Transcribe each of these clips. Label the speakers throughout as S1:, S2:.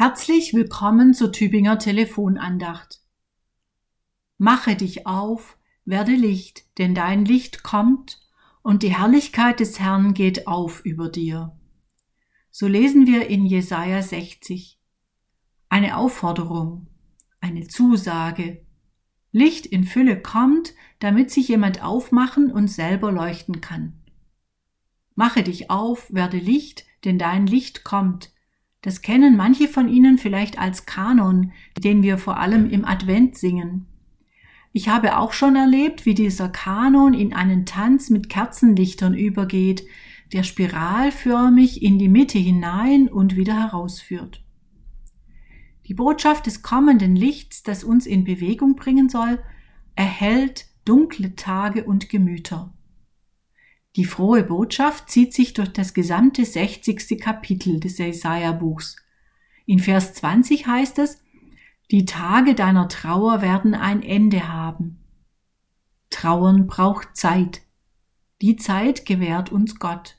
S1: Herzlich willkommen zur Tübinger Telefonandacht. Mache dich auf, werde Licht, denn dein Licht kommt und die Herrlichkeit des Herrn geht auf über dir. So lesen wir in Jesaja 60. Eine Aufforderung, eine Zusage. Licht in Fülle kommt, damit sich jemand aufmachen und selber leuchten kann. Mache dich auf, werde Licht, denn dein Licht kommt, das kennen manche von Ihnen vielleicht als Kanon, den wir vor allem im Advent singen. Ich habe auch schon erlebt, wie dieser Kanon in einen Tanz mit Kerzenlichtern übergeht, der spiralförmig in die Mitte hinein und wieder herausführt. Die Botschaft des kommenden Lichts, das uns in Bewegung bringen soll, erhält dunkle Tage und Gemüter. Die frohe Botschaft zieht sich durch das gesamte 60. Kapitel des Jesaja-Buchs. In Vers 20 heißt es, die Tage deiner Trauer werden ein Ende haben. Trauern braucht Zeit. Die Zeit gewährt uns Gott.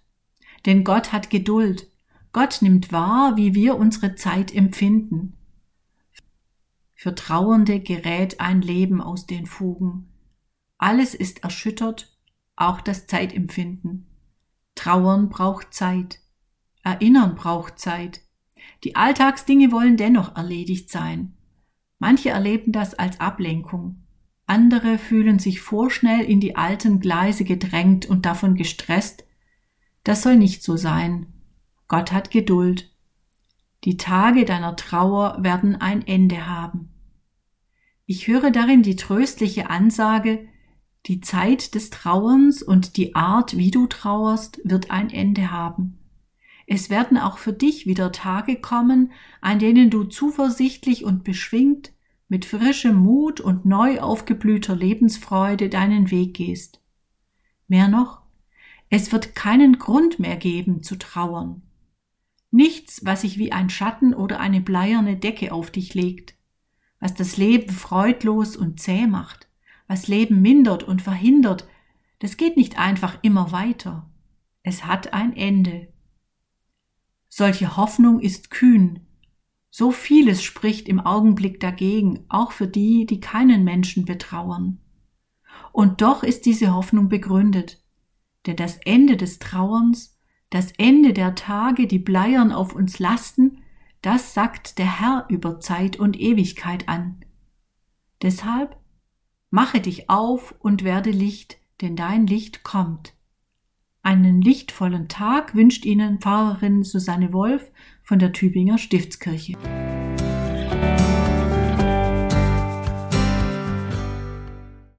S1: Denn Gott hat Geduld. Gott nimmt wahr, wie wir unsere Zeit empfinden. Für Trauernde gerät ein Leben aus den Fugen. Alles ist erschüttert auch das Zeitempfinden. Trauern braucht Zeit. Erinnern braucht Zeit. Die Alltagsdinge wollen dennoch erledigt sein. Manche erleben das als Ablenkung. Andere fühlen sich vorschnell in die alten Gleise gedrängt und davon gestresst. Das soll nicht so sein. Gott hat Geduld. Die Tage deiner Trauer werden ein Ende haben. Ich höre darin die tröstliche Ansage, die Zeit des Trauerns und die Art, wie du trauerst, wird ein Ende haben. Es werden auch für dich wieder Tage kommen, an denen du zuversichtlich und beschwingt, mit frischem Mut und neu aufgeblühter Lebensfreude deinen Weg gehst. Mehr noch, es wird keinen Grund mehr geben zu trauern. Nichts, was sich wie ein Schatten oder eine bleierne Decke auf dich legt, was das Leben freudlos und zäh macht was Leben mindert und verhindert, das geht nicht einfach immer weiter. Es hat ein Ende. Solche Hoffnung ist kühn. So vieles spricht im Augenblick dagegen, auch für die, die keinen Menschen betrauern. Und doch ist diese Hoffnung begründet. Denn das Ende des Trauerns, das Ende der Tage, die bleiern auf uns lasten, das sagt der Herr über Zeit und Ewigkeit an. Deshalb Mache dich auf und werde Licht, denn dein Licht kommt. Einen lichtvollen Tag wünscht Ihnen Pfarrerin Susanne Wolf von der Tübinger Stiftskirche.